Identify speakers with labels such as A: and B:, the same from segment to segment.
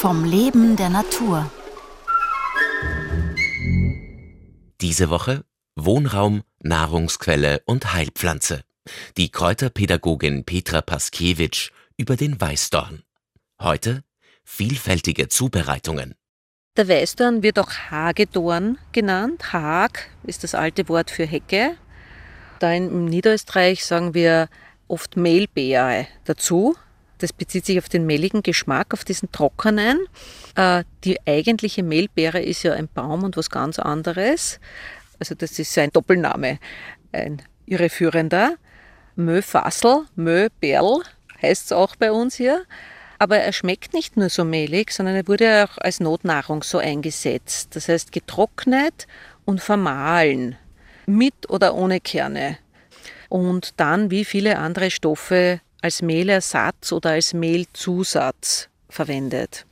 A: vom Leben der Natur.
B: Diese Woche Wohnraum, Nahrungsquelle und Heilpflanze. Die Kräuterpädagogin Petra Paskiewicz über den Weißdorn. Heute vielfältige Zubereitungen.
C: Der Weißdorn wird auch Hagedorn genannt. Hag ist das alte Wort für Hecke. Da in Niederösterreich sagen wir oft Mehlbeere dazu. Das bezieht sich auf den mehligen Geschmack, auf diesen trockenen. Äh, die eigentliche Mehlbeere ist ja ein Baum und was ganz anderes. Also das ist ein Doppelname, ein irreführender. Möfassel, Möberl heißt es auch bei uns hier. Aber er schmeckt nicht nur so mehlig, sondern er wurde auch als Notnahrung so eingesetzt. Das heißt getrocknet und vermahlen, mit oder ohne Kerne. Und dann, wie viele andere Stoffe, als Mehlersatz oder als Mehlzusatz verwendet.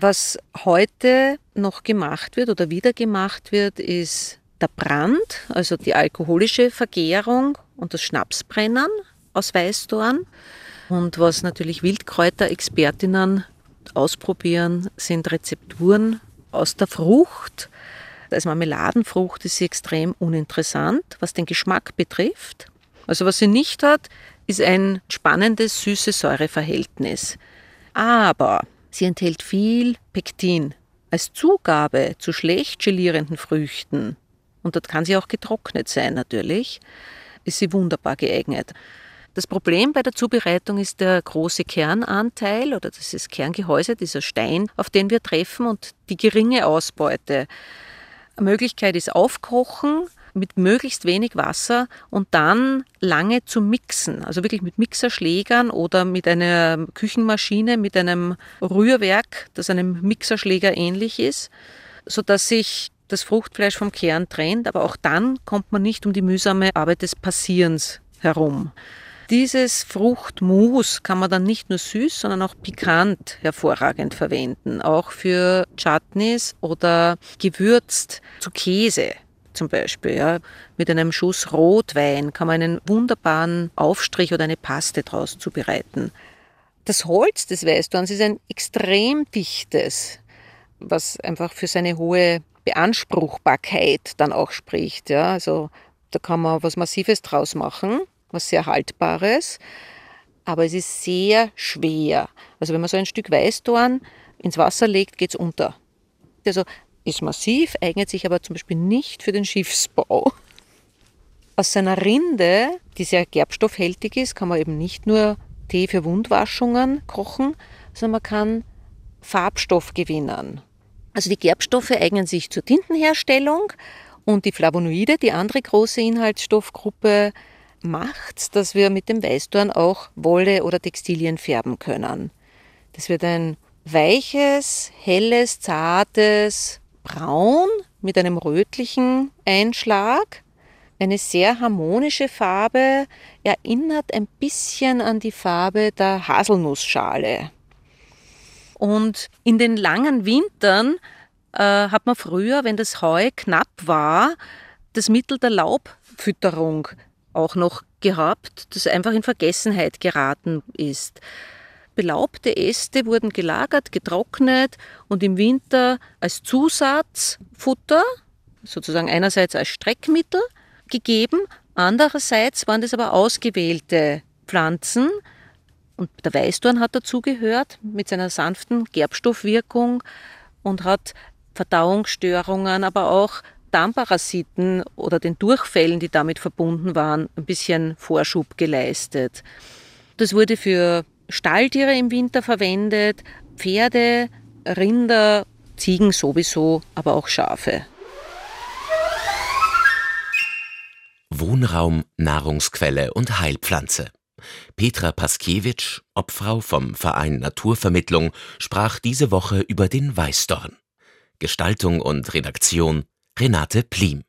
C: Was heute noch gemacht wird oder wieder gemacht wird, ist der Brand, also die alkoholische Vergärung und das Schnapsbrennen aus Weißdorn. Und was natürlich Wildkräuterexpertinnen ausprobieren, sind Rezepturen aus der Frucht. Als Marmeladenfrucht ist sie extrem uninteressant, was den Geschmack betrifft. Also was sie nicht hat, ist ein spannendes süße-säure-Verhältnis. Aber sie enthält viel Pektin. Als Zugabe zu schlecht gelierenden Früchten, und dort kann sie auch getrocknet sein natürlich, ist sie wunderbar geeignet. Das Problem bei der Zubereitung ist der große Kernanteil oder das ist Kerngehäuse, dieser Stein, auf den wir treffen und die geringe Ausbeute. Eine Möglichkeit ist aufkochen, mit möglichst wenig Wasser und dann lange zu mixen. Also wirklich mit Mixerschlägern oder mit einer Küchenmaschine, mit einem Rührwerk, das einem Mixerschläger ähnlich ist, sodass sich das Fruchtfleisch vom Kern trennt. Aber auch dann kommt man nicht um die mühsame Arbeit des Passierens herum. Dieses Fruchtmus kann man dann nicht nur süß, sondern auch pikant hervorragend verwenden. Auch für Chutneys oder gewürzt zu Käse zum Beispiel. Ja. Mit einem Schuss Rotwein kann man einen wunderbaren Aufstrich oder eine Paste daraus zubereiten. Das Holz des Weißdorns ist ein extrem dichtes, was einfach für seine hohe Beanspruchbarkeit dann auch spricht. Ja. Also da kann man was Massives draus machen, was sehr Haltbares. Aber es ist sehr schwer. Also wenn man so ein Stück Weißdorn ins Wasser legt, geht es unter. Also ist massiv, eignet sich aber zum Beispiel nicht für den Schiffsbau. Aus seiner Rinde, die sehr gerbstoffhältig ist, kann man eben nicht nur Tee für Wundwaschungen kochen, sondern man kann Farbstoff gewinnen. Also die Gerbstoffe eignen sich zur Tintenherstellung und die Flavonoide, die andere große Inhaltsstoffgruppe, macht, dass wir mit dem Weißdorn auch Wolle oder Textilien färben können. Das wird ein weiches, helles, zartes, braun mit einem rötlichen Einschlag. Eine sehr harmonische Farbe, erinnert ein bisschen an die Farbe der Haselnussschale. Und in den langen Wintern äh, hat man früher, wenn das Heu knapp war, das Mittel der Laubfütterung auch noch gehabt, das einfach in Vergessenheit geraten ist. Belaubte Äste wurden gelagert, getrocknet und im Winter als Zusatzfutter, sozusagen einerseits als Streckmittel, gegeben, andererseits waren das aber ausgewählte Pflanzen, und der Weißdorn hat dazugehört mit seiner sanften Gerbstoffwirkung und hat Verdauungsstörungen, aber auch Darmparasiten oder den Durchfällen, die damit verbunden waren, ein bisschen Vorschub geleistet. Das wurde für Stalltiere im Winter verwendet, Pferde, Rinder, Ziegen sowieso, aber auch Schafe.
B: Wohnraum, Nahrungsquelle und Heilpflanze. Petra Paskiewicz, Obfrau vom Verein Naturvermittlung, sprach diese Woche über den Weißdorn. Gestaltung und Redaktion Renate Plim